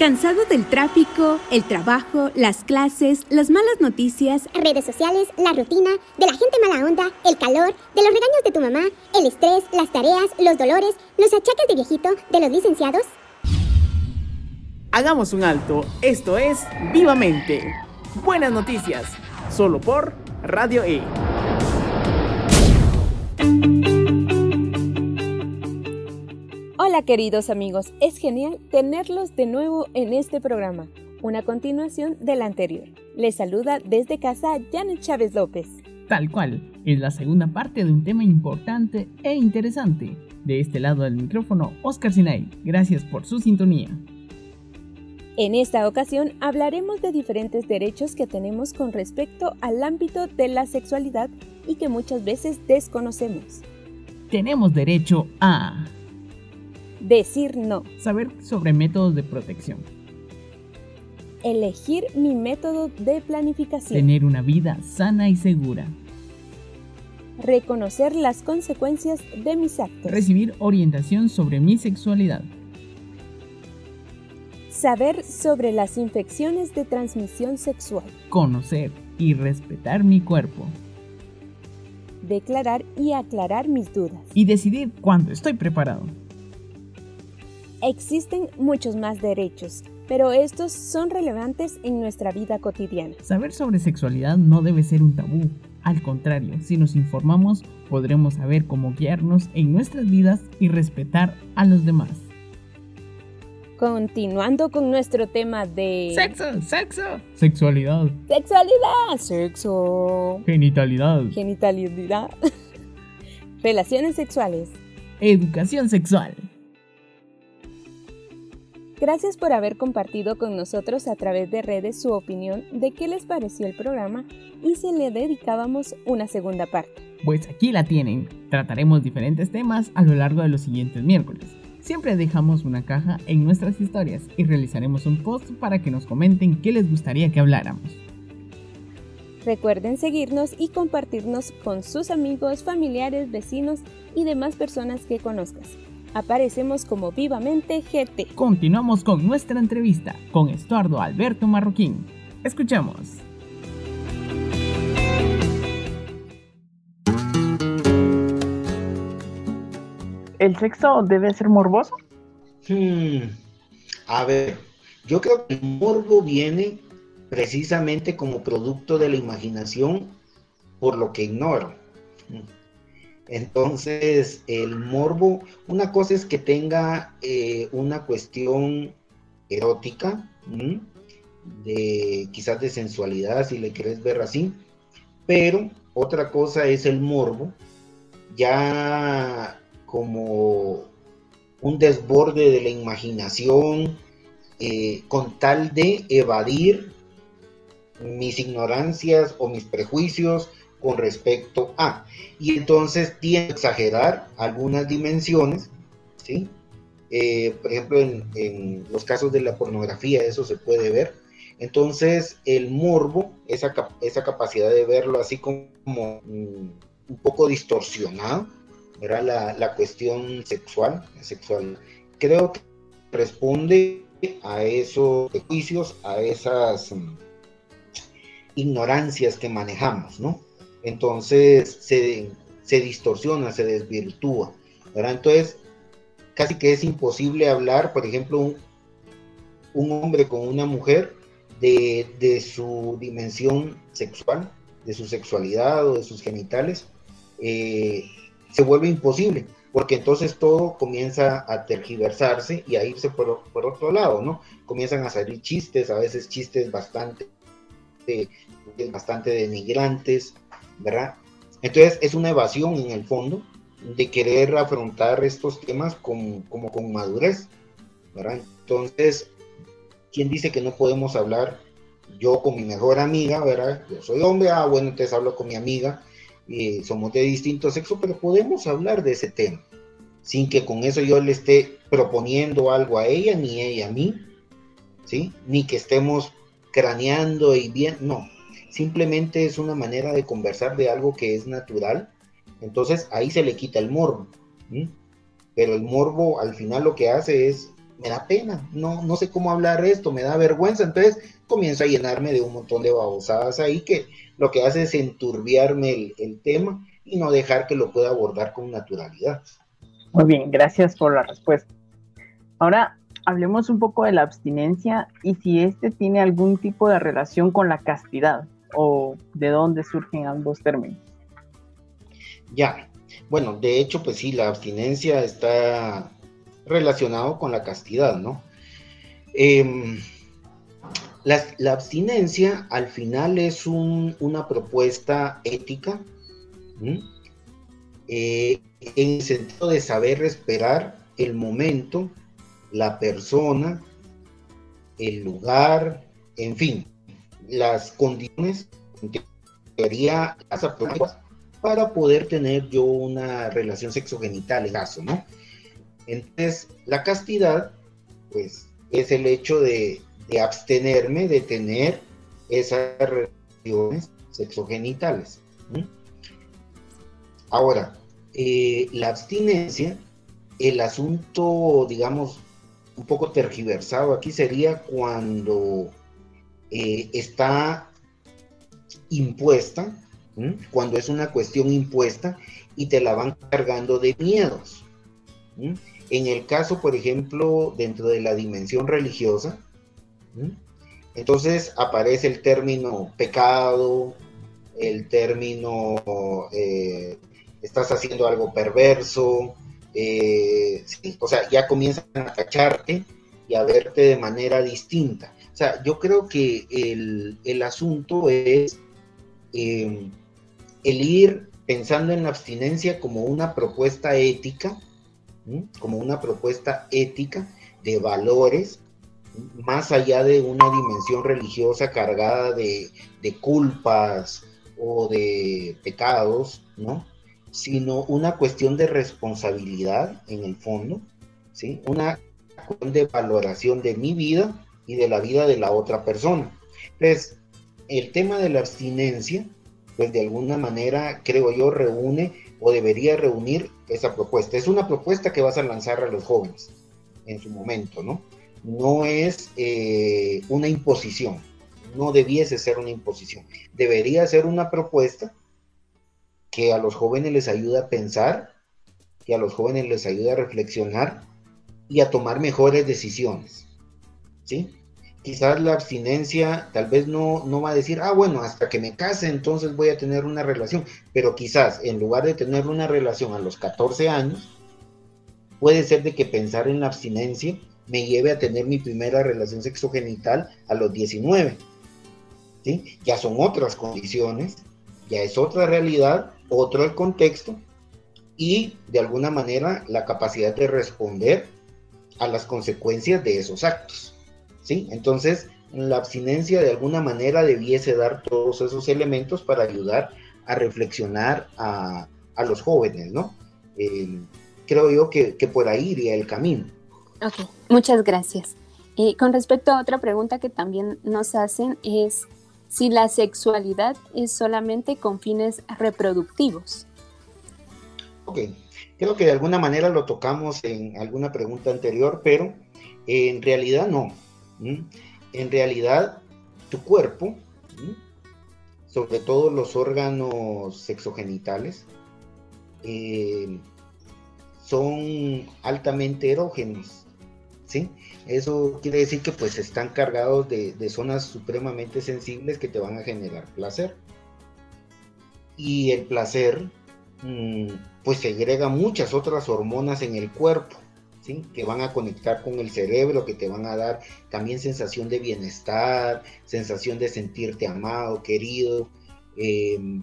¿Cansado del tráfico, el trabajo, las clases, las malas noticias, redes sociales, la rutina, de la gente mala onda, el calor, de los regaños de tu mamá, el estrés, las tareas, los dolores, los achaques de viejito, de los licenciados? Hagamos un alto. Esto es Vivamente. Buenas noticias. Solo por Radio E. Hola queridos amigos, es genial tenerlos de nuevo en este programa, una continuación del anterior. Les saluda desde casa Janet Chávez López. Tal cual, es la segunda parte de un tema importante e interesante. De este lado del micrófono, Oscar Sinay. Gracias por su sintonía. En esta ocasión hablaremos de diferentes derechos que tenemos con respecto al ámbito de la sexualidad y que muchas veces desconocemos. Tenemos derecho a Decir no. Saber sobre métodos de protección. Elegir mi método de planificación. Tener una vida sana y segura. Reconocer las consecuencias de mis actos. Recibir orientación sobre mi sexualidad. Saber sobre las infecciones de transmisión sexual. Conocer y respetar mi cuerpo. Declarar y aclarar mis dudas. Y decidir cuándo estoy preparado. Existen muchos más derechos, pero estos son relevantes en nuestra vida cotidiana. Saber sobre sexualidad no debe ser un tabú. Al contrario, si nos informamos, podremos saber cómo guiarnos en nuestras vidas y respetar a los demás. Continuando con nuestro tema de... Sexo, sexo. Sexualidad. Sexualidad. Sexo. Genitalidad. Genitalidad. Relaciones sexuales. Educación sexual. Gracias por haber compartido con nosotros a través de redes su opinión de qué les pareció el programa y si le dedicábamos una segunda parte. Pues aquí la tienen. Trataremos diferentes temas a lo largo de los siguientes miércoles. Siempre dejamos una caja en nuestras historias y realizaremos un post para que nos comenten qué les gustaría que habláramos. Recuerden seguirnos y compartirnos con sus amigos, familiares, vecinos y demás personas que conozcas aparecemos como Vivamente GT. Continuamos con nuestra entrevista con Estuardo Alberto Marroquín. Escuchamos. ¿El sexo debe ser morboso? Hmm. A ver, yo creo que el morbo viene precisamente como producto de la imaginación por lo que ignoro. Entonces, el morbo, una cosa es que tenga eh, una cuestión erótica, de quizás de sensualidad, si le quieres ver así, pero otra cosa es el morbo, ya como un desborde de la imaginación, eh, con tal de evadir mis ignorancias o mis prejuicios con respecto a. Y entonces tiene que exagerar algunas dimensiones, ¿sí? Eh, por ejemplo, en, los casos de la pornografía eso se puede ver. Entonces, el morbo, esa, esa capacidad de verlo así como mm, un poco distorsionado, era la, la, cuestión sexual, sexual, creo que responde a esos juicios, a esas mm, ignorancias que manejamos, ¿no? Entonces se, distorsiona, se desvirtúa. ¿verdad? Entonces, casi que es imposible hablar, por ejemplo, un, un hombre con una mujer de, su dimensión sexual, de su sexualidad o de sus genitales, eh, se vuelve imposible, porque entonces todo comienza a tergiversarse y a irse por, por, otro lado, ¿no? Comienzan a salir chistes, a veces chistes bastante, bastante denigrantes, ¿verdad? Entonces es una evasión en el fondo de querer afrontar estos temas con, como con madurez, ¿verdad? Entonces, ¿quién dice que no podemos hablar? Yo con mi mejor amiga, ¿verdad? Yo soy hombre, ah, bueno, entonces hablo con mi amiga, y somos de distinto sexo, pero podemos hablar de ese tema, sin que con eso yo le esté proponiendo algo a ella, ni ella a mí, ¿sí? Ni que estemos craneando y bien, no, simplemente es una manera de conversar de algo que es natural, entonces ahí se le quita el morbo. Pero el morbo al final lo que hace es me da pena, no, no sé cómo hablar esto, me da vergüenza, entonces comienzo a llenarme de un montón de babosadas ahí que lo que hace es enturbiarme el, el tema y no dejar que lo pueda abordar con naturalidad. Muy bien, gracias por la respuesta. Ahora hablemos un poco de la abstinencia y si este tiene algún tipo de relación con la castidad o de dónde surgen ambos términos. Ya, bueno, de hecho, pues sí, la abstinencia está relacionado con la castidad, ¿no? Em, la, abstinencia al final es una propuesta ética eh, en el sentido de saber esperar el momento, la persona, el lugar, en fin, las condiciones que quería las para poder tener yo una relación sexogenital en caso, ¿no? Entonces, la castidad, pues, es el hecho de, abstenerme de tener esas relaciones sexogenitales. Ahora, eh, la abstinencia, el asunto, digamos, un poco tergiversado aquí sería cuando eh, está impuesta, cuando es una cuestión impuesta y te la van cargando de miedos. En el caso, por ejemplo, dentro de la dimensión religiosa, entonces aparece el término pecado, el término eh, estás haciendo algo perverso, eh, o sea, ya comienzan a cacharte y a verte de manera distinta. Yo creo que el, asunto es eh, el ir pensando en la abstinencia como una propuesta ética, como una propuesta ética de valores, más allá de una dimensión religiosa cargada de, culpas o de pecados, ¿no? Sino una cuestión de responsabilidad en el fondo, ¿sí? Una cuestión de valoración de mi vida y de la vida de la otra persona. Entonces, el tema de la abstinencia, pues de alguna manera, creo yo, reúne o debería reunir esa propuesta. Es una propuesta que vas a lanzar a los jóvenes en su momento, ¿no? No es eh, una imposición, no debiese ser una imposición. Debería ser una propuesta que a los jóvenes les ayude a pensar, que a los jóvenes les ayude a reflexionar y a tomar mejores decisiones, quizás la abstinencia tal vez no, no va a decir, ah, bueno, hasta que me case entonces voy a tener una relación, pero quizás en lugar de tener una relación a los 14 años, puede ser de que pensar en la abstinencia me lleve a tener mi primera relación sexogenital a los 19. ¿sí? Ya son otras condiciones, ya es otra realidad, otro el contexto y de alguna manera la capacidad de responder a las consecuencias de esos actos. ¿Sí? Entonces, la abstinencia de alguna manera debiese dar todos esos elementos para ayudar a reflexionar a, los jóvenes, ¿no? Eh, creo yo que, por ahí iría el camino. Ok, muchas gracias. Y con respecto a otra pregunta que también nos hacen es si la sexualidad es solamente con fines reproductivos. Ok, creo que de alguna manera lo tocamos en alguna pregunta anterior, pero en realidad no. En realidad, tu cuerpo, sobre todo los órganos sexogenitales, eh, son altamente erógenos. ¿sí? Eso quiere decir que pues están cargados de, zonas supremamente sensibles que te van a generar placer. Y el placer mm, pues segrega muchas otras hormonas en el cuerpo que van a conectar con el cerebro, que te van a dar también sensación de bienestar, sensación de sentirte amado, querido, em,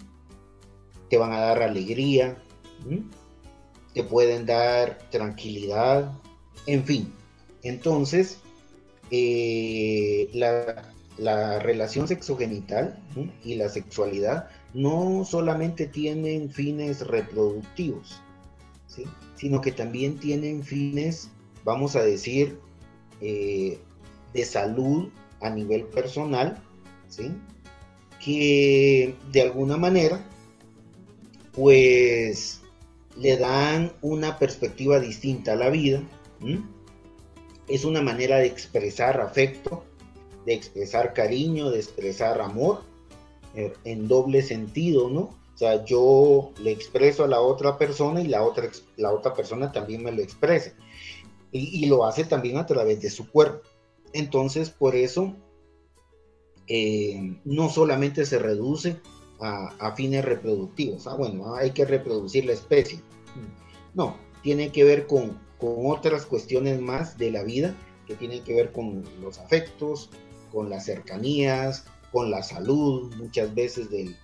te van a dar alegría, te pueden dar tranquilidad, en fin. Entonces, eh, la, relación sexogenital y la sexualidad no solamente tienen fines reproductivos, ¿sí? Sino que también tienen fines, vamos a decir, eh, de salud a nivel personal, ¿sí? que de alguna manera, pues le dan una perspectiva distinta a la vida, es una manera de expresar afecto, de expresar cariño, de expresar amor eh, en doble sentido, ¿no? O sea, yo le expreso a la otra persona y la otra, la otra persona también me lo expresa. Y, lo hace también a través de su cuerpo. Entonces, por eso, eh, no solamente se reduce a, fines reproductivos. Ah, bueno, hay que reproducir la especie. No, tiene que ver con, con otras cuestiones más de la vida que tienen que ver con los afectos, con las cercanías, con la salud, muchas veces del,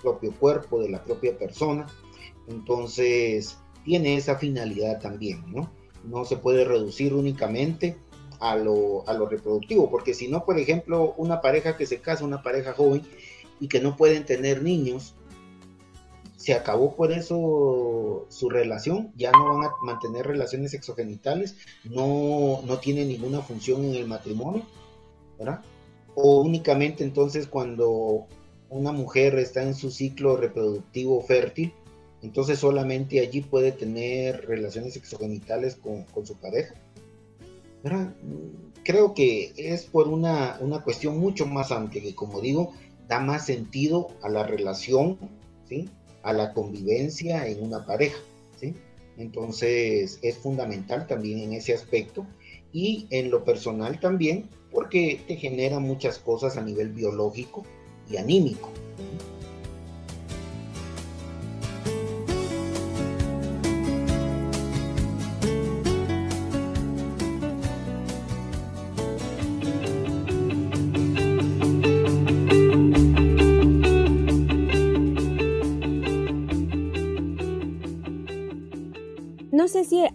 propio cuerpo, de la propia persona. Entonces, tiene esa finalidad también, ¿no? No se puede reducir únicamente a lo, a lo reproductivo, porque si no, por ejemplo, una pareja que se casa, una pareja joven, y que no pueden tener niños, se acabó por eso su relación, ya no van a mantener relaciones sexogenitales, no, no tiene ninguna función en el matrimonio, ¿verdad? O únicamente entonces cuando una mujer está en su ciclo reproductivo fértil, entonces solamente allí puede tener relaciones sexogenitales con, con su pareja. Creo que es por una, una cuestión mucho más amplia que, como digo, da más sentido a la relación, ¿sí? a la convivencia en una pareja. ¿sí? Entonces es fundamental también en ese aspecto y en lo personal también porque te genera muchas cosas a nivel biológico y anímico.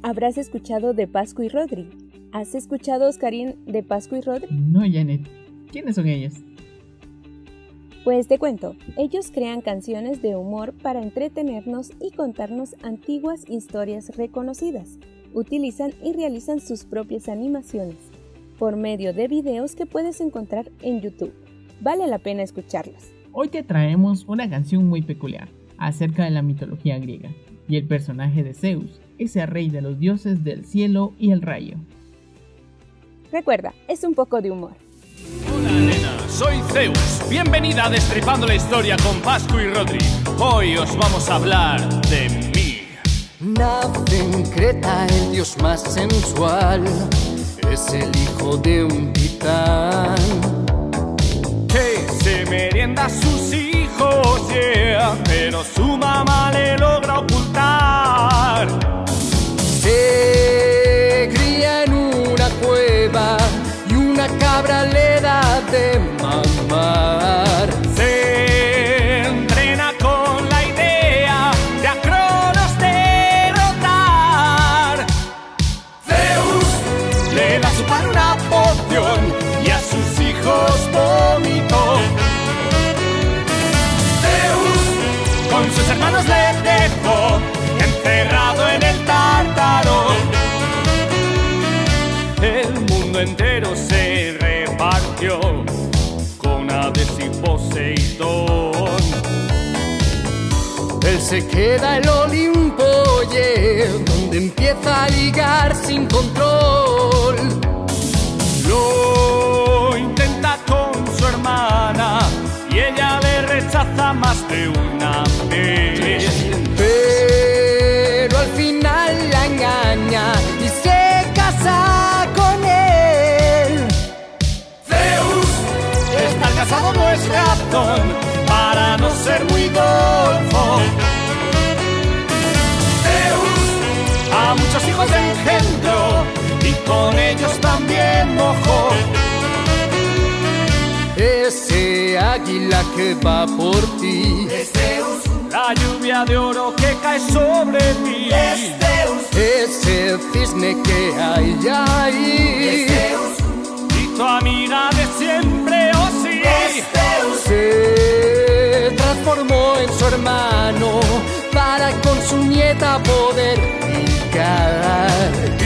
habrás escuchado de Pascu y Rodri. ¿Has escuchado, Oscarín, de Pascu y Rodri? No, Janet. ¿Quiénes son ellos? Pues te cuento, ellos crean canciones de humor para entretenernos y contarnos antiguas historias reconocidas. Utilizan y realizan sus propias animaciones por medio de videos que puedes encontrar en YouTube. Vale la pena escucharlos. Hoy te traemos una canción muy peculiar acerca de la mitología griega y el personaje de Zeus, ese rey de los dioses del cielo y el rayo. Recuerda, es un poco de humor. Soy Zeus. Bienvenida a Destripando la Historia con Pascu y Rodri. Hoy os vamos a hablar de mí. Nace en Creta el dios más sensual. Es el hijo de un titán. Que se merienda a sus hijos, yeah, pero su mamá le logra ocultar se queda en el Olimpo, donde empieza a ligar sin control. Lo intenta con su hermana y ella le rechaza más de una vez. Pero al final la engaña y se casa con él. Zeus, estar casado no es razón Muchos hijos engendró y con ellos también mojó. Ese águila que va por ti. Es Zeus, la lluvia de oro que cae sobre ti. Es Zeus, Ese cisne que hay ahí. es Zeus, y tu amiga de siempre, oh sí. Es Zeus, Se transformó en su hermano para con su nieta poder picar. Y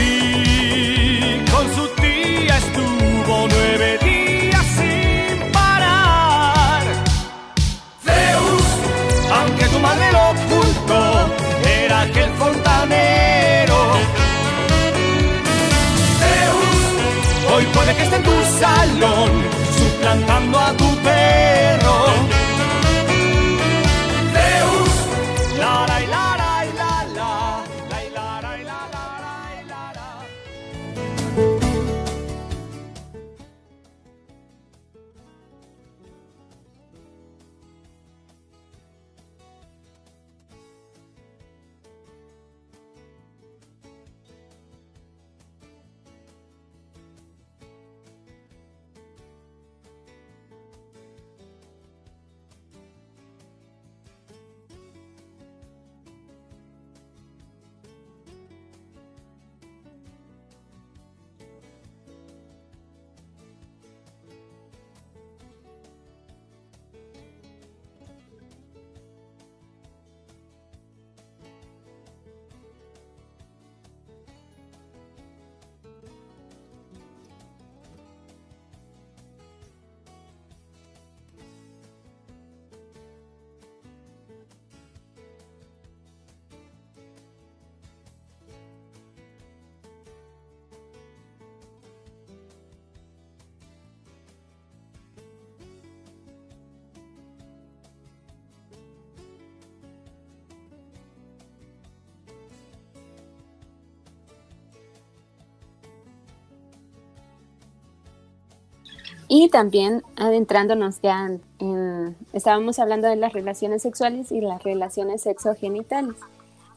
Y también adentrándonos ya en, estábamos hablando de las relaciones sexuales y las relaciones sexogenitales.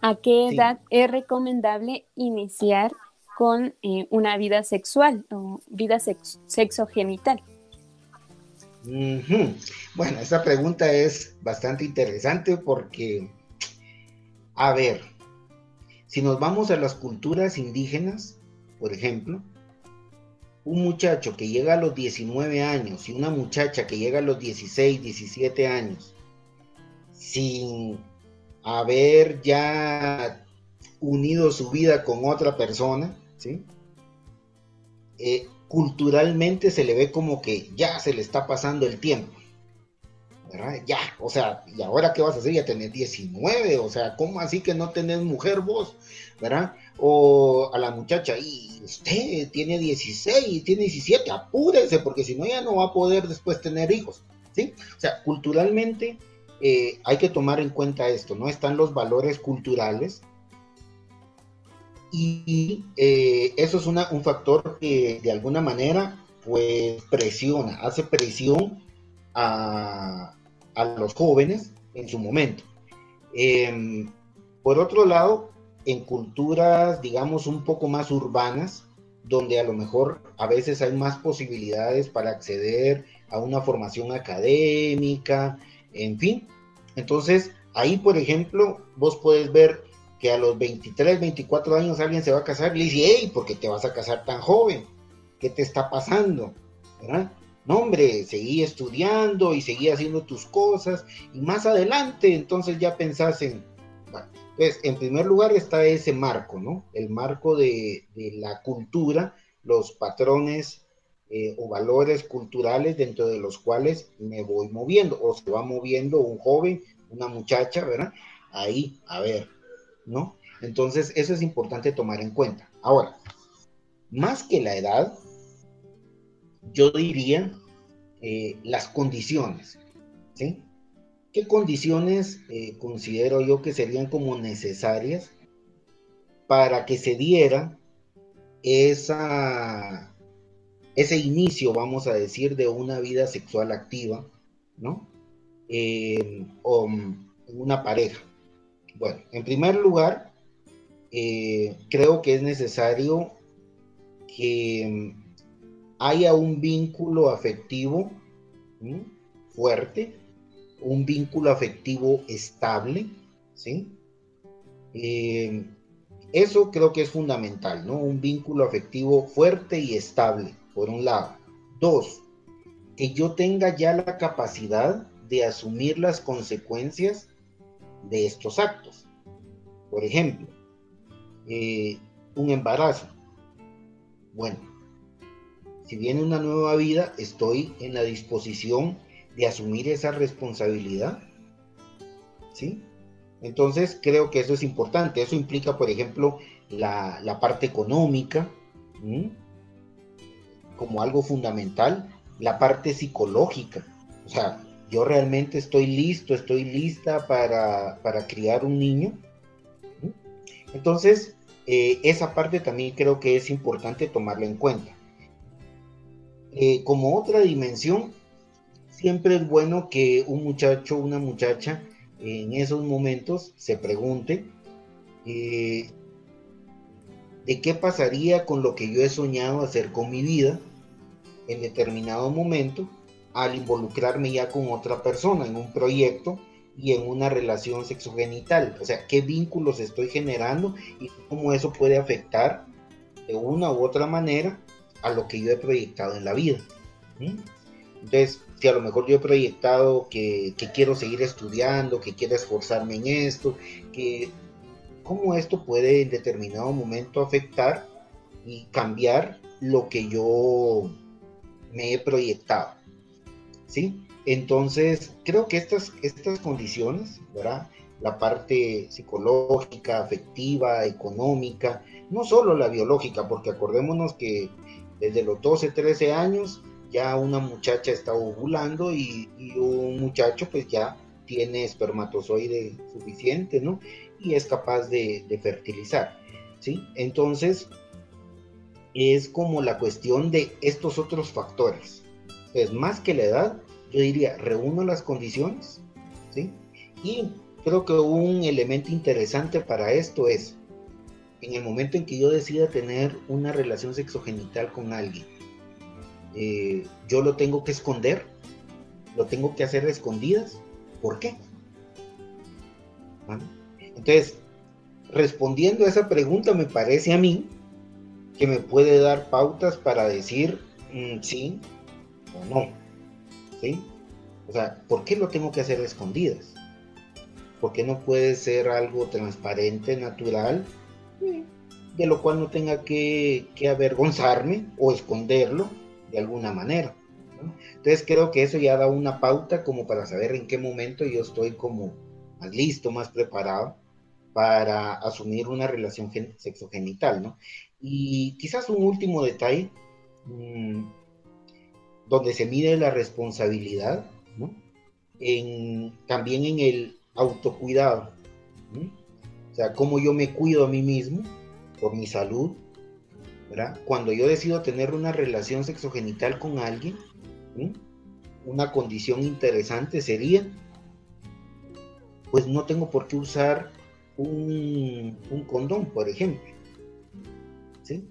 ¿A qué edad es recomendable iniciar con eh, una vida sexual o vida sexogenital? Bueno, esa pregunta es bastante interesante porque, a ver, si nos vamos a las culturas indígenas, por ejemplo, un muchacho que llega a los 19 años y una muchacha que llega a los 16, 17 años, sin haber ya unido su vida con otra persona, ¿sí? Eh, culturalmente se le ve como que ya se le está pasando el tiempo. ¿verdad? Ya, o sea, ¿y ahora qué vas a hacer? Ya tenés 19, o sea, ¿cómo así que no tenés mujer vos? ¿Verdad? O a la muchacha, y usted tiene 16, tiene 17, apúrese, porque si no ya no va a poder después tener hijos, ¿sí? O sea, culturalmente eh, hay que tomar en cuenta esto, ¿no? Están los valores culturales y eh, eso es una, un factor que de alguna manera pues presiona, hace presión a, a los jóvenes en su momento. Em, por otro lado, en culturas, digamos, un poco más urbanas, donde a lo mejor a veces hay más posibilidades para acceder a una formación académica, en fin. Entonces, ahí, por ejemplo, vos puedes ver que a los 23, 24 años alguien se va a casar y le dice, hey, ¿por qué te vas a casar tan joven? ¿Qué te está pasando? No, hombre, seguí estudiando y seguí haciendo tus cosas y más adelante entonces ya pensás en, entonces, en primer lugar está ese marco, ¿no? El marco de, la cultura, los patrones eh, o valores culturales dentro de los cuales me voy moviendo, o se va moviendo un joven, una muchacha, ¿verdad? Ahí, a ver, ¿no? Entonces, eso es importante tomar en cuenta. Ahora, más que la edad, yo diría eh, las condiciones, ¿sí? ¿Qué condiciones eh, considero yo que serían como necesarias para que se diera esa, ese inicio, vamos a decir, de una vida sexual activa, ¿no? Eh, o en una pareja. Bueno, en primer lugar, eh, creo que es necesario que haya un vínculo afectivo fuerte un vínculo afectivo estable, ¿sí? Eh, eso creo que es fundamental, ¿no? Un vínculo afectivo fuerte y estable, por un lado. Dos, que yo tenga ya la capacidad de asumir las consecuencias de estos actos. Por ejemplo, eh, un embarazo. Bueno, si viene una nueva vida, estoy en la disposición de asumir esa responsabilidad. ¿Sí? Entonces creo que eso es importante. Eso implica, por ejemplo, la, parte económica como algo fundamental la parte psicológica. O sea, yo realmente estoy listo, estoy lista para, criar un niño. Entonces, eh, esa parte también creo que es importante tomarla en cuenta. Eh, como otra dimensión, siempre es bueno que un muchacho una muchacha en esos momentos se pregunte eh, de qué pasaría con lo que yo he soñado hacer con mi vida en determinado momento al involucrarme ya con otra persona en un proyecto y en una relación sexogenital. O sea, qué vínculos estoy generando y cómo eso puede afectar de una u otra manera a lo que yo he proyectado en la vida. Entonces, si a lo mejor yo he proyectado que, quiero seguir estudiando, que quiero esforzarme en esto, que cómo esto puede en determinado momento afectar y cambiar lo que yo me he proyectado. ¿Sí? Entonces, creo que estas, estas condiciones, ¿verdad? La parte psicológica, afectiva, económica, no solo la biológica, porque acordémonos que desde los 12, 13 años ya una muchacha está ovulando y, un muchacho pues ya tiene espermatozoide suficiente, ¿no? Y es capaz de, fertilizar, ¿sí? Entonces, es como la cuestión de estos otros factores. Es más que la edad, yo diría, reúno las condiciones, ¿sí? Y creo que un elemento interesante para esto es, en el momento en que yo decida tener una relación sexogenital con alguien, eh, yo lo tengo que esconder, lo tengo que hacer escondidas. ¿Por qué? Entonces, respondiendo a esa pregunta, me parece a mí que me puede dar pautas para decir mm, sí o no. ¿Sí? O sea, ¿por qué lo tengo que hacer escondidas? ¿Por qué no puede ser algo transparente, natural, de lo cual no tenga que avergonzarme o esconderlo de alguna manera. Entonces creo que eso ya da una pauta como para saber en qué momento yo estoy como más listo, más preparado para asumir una relación sexogenital, ¿no? Y quizás un último detalle, mm, donde se mide la responsabilidad. En, también en el autocuidado, o sea, cómo yo me cuido a mí mismo por mi salud, cuando yo decido tener una relación sexogenital con alguien, una condición interesante sería, pues no tengo por qué usar un, condón, por ejemplo. ¿Sí?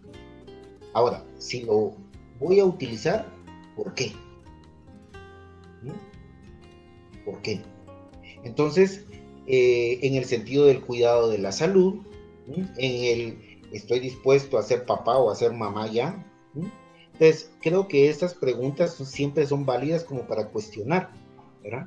Ahora, si lo voy a utilizar, ¿por qué? ¿Por qué? Entonces, eh, en el sentido del cuidado de la salud, en el estoy dispuesto a ser papá o a ser mamá ya. Entonces, creo que estas preguntas siempre son válidas como para cuestionar, ¿verdad?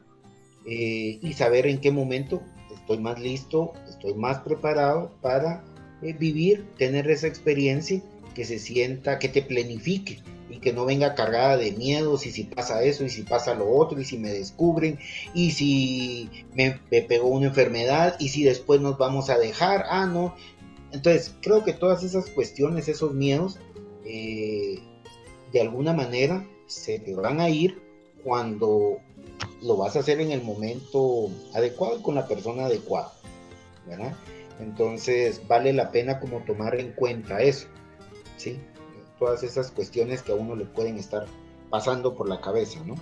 Eh, y saber en qué momento estoy más listo, estoy más preparado para eh, vivir, tener esa experiencia que se sienta, que te planifique y que no venga cargada de miedos y si pasa eso y si pasa lo otro y si me descubren y si me, me pegó una enfermedad y si después nos vamos a dejar, ah, no, entonces, creo que todas esas cuestiones, esos miedos, eh, de alguna manera se te van a ir cuando lo vas a hacer en el momento adecuado con la persona adecuada, ¿verdad? Entonces, vale la pena como tomar en cuenta eso, ¿sí? Todas esas cuestiones que a uno le pueden estar pasando por la cabeza, ¿no?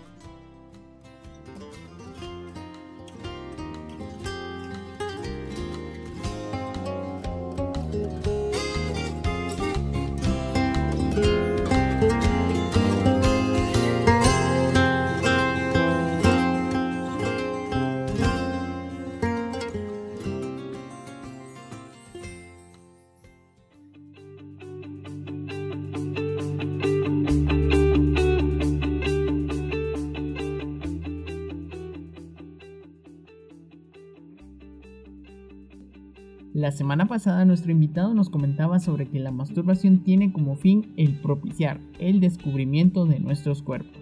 La semana pasada nuestro invitado nos comentaba sobre que la masturbación tiene como fin el propiciar el descubrimiento de nuestros cuerpos.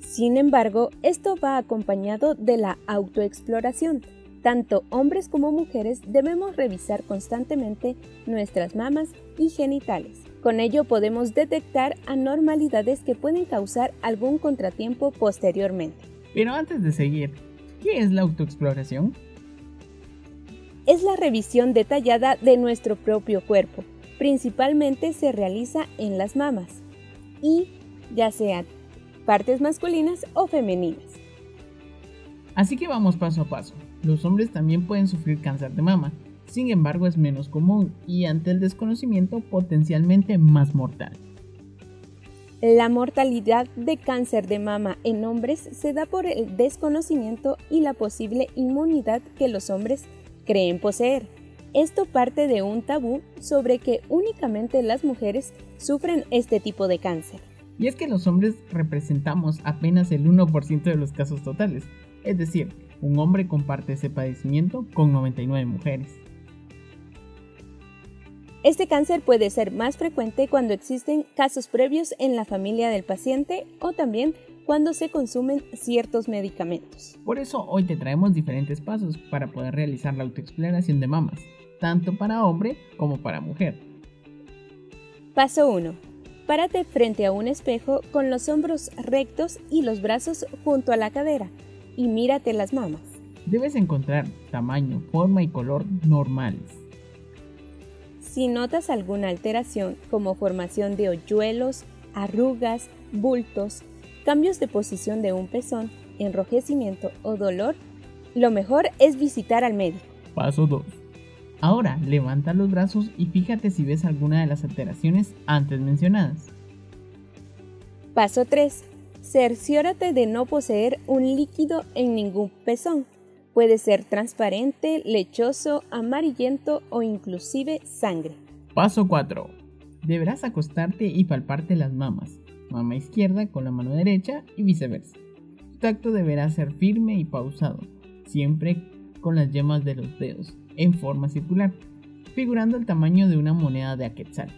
Sin embargo, esto va acompañado de la autoexploración. Tanto hombres como mujeres debemos revisar constantemente nuestras mamas y genitales, Con ello podemos detectar anormalidades que pueden causar algún contratiempo posteriormente. Pero antes de seguir, ¿qué es la autoexploración? Es la revisión detallada de nuestro propio cuerpo. Principalmente se realiza en las mamas y ya sean partes masculinas o femeninas. Así que vamos paso a paso. Los hombres también pueden sufrir cáncer de mama, sin embargo es menos común y ante el desconocimiento potencialmente más mortal. La mortalidad de cáncer de mama en hombres se da por el desconocimiento y la posible inmunidad que los hombres creen poseer. Esto parte de un tabú sobre que únicamente las mujeres sufren este tipo de cáncer. Y es que los hombres representamos apenas el 1% de los casos totales, es decir, un hombre comparte ese padecimiento con 99 mujeres. Este cáncer puede ser más frecuente cuando existen casos previos en la familia del paciente o también cuando se consumen ciertos medicamentos. Por eso hoy te traemos diferentes pasos para poder realizar la autoexploración de mamas, tanto para hombre como para mujer. Paso 1. Párate frente a un espejo con los hombros rectos y los brazos junto a la cadera y mírate las mamas. Debes encontrar tamaño, forma y color normales si notas alguna alteración como formación de hoyuelos, arrugas, bultos, cambios de posición de un pezón, enrojecimiento o dolor, lo mejor es visitar al médico. Paso 2. Ahora levanta los brazos y fíjate si ves alguna de las alteraciones antes mencionadas. Paso 3. Cerciórate de no poseer un líquido en ningún pezón. Puede ser transparente, lechoso, amarillento o inclusive sangre. Paso 4. Deberás acostarte y palparte las mamas, mama izquierda con la mano derecha y viceversa. Tu tacto deberá ser firme y pausado, siempre con las yemas de los dedos, en forma circular, figurando el tamaño de una moneda de aquetzal.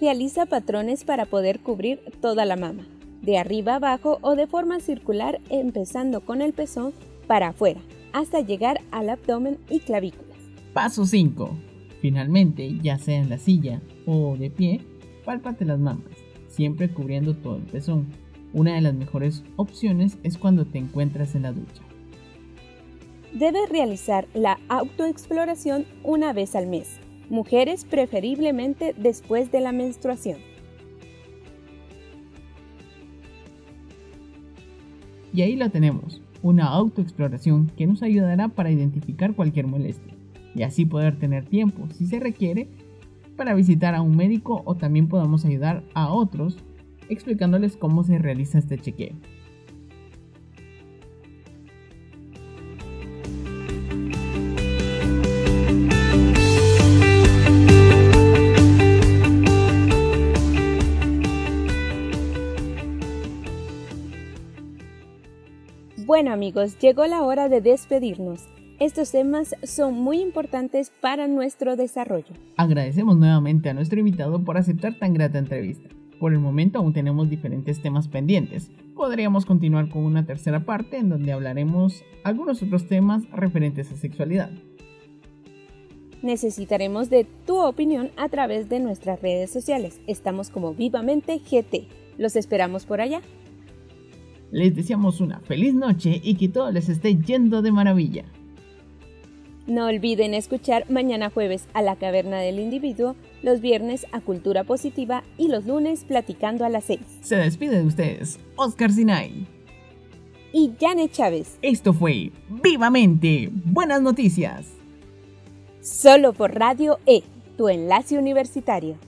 Realiza patrones para poder cubrir toda la mama de arriba abajo o de forma circular empezando con el pezón para afuera, hasta llegar al abdomen y clavículas. Paso 5. Finalmente, ya sea en la silla o de pie, pálpate las mamas, siempre cubriendo todo el pezón. Una de las mejores opciones es cuando te encuentras en la ducha. Debes realizar la autoexploración una vez al mes, mujeres preferiblemente después de la menstruación. Y ahí la tenemos, una autoexploración que nos ayudará para identificar cualquier molestia y así poder tener tiempo, si se requiere, para visitar a un médico o también podamos ayudar a otros explicándoles cómo se realiza este chequeo. Bueno amigos, llegó la hora de despedirnos. Estos temas son muy importantes para nuestro desarrollo. Agradecemos nuevamente a nuestro invitado por aceptar tan grata entrevista. Por el momento aún tenemos diferentes temas pendientes. Podríamos continuar con una tercera parte en donde hablaremos algunos otros temas referentes a sexualidad. Necesitaremos de tu opinión a través de nuestras redes sociales. Estamos como Vivamente GT. Los esperamos por allá. Les deseamos una feliz noche y que todo les esté yendo de maravilla. No olviden escuchar mañana jueves a la Caverna del Individuo, los viernes a Cultura Positiva y los lunes platicando a las 6. Se despide de ustedes, Oscar Sinai. Y Janet Chávez. Esto fue Vivamente. Buenas noticias. Solo por Radio E, tu enlace universitario.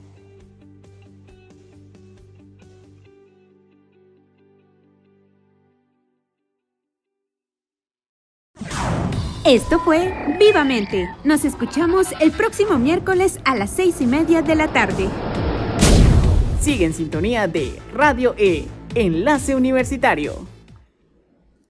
Esto fue Vivamente. Nos escuchamos el próximo miércoles a las seis y media de la tarde. Sigue en sintonía de Radio E, Enlace Universitario.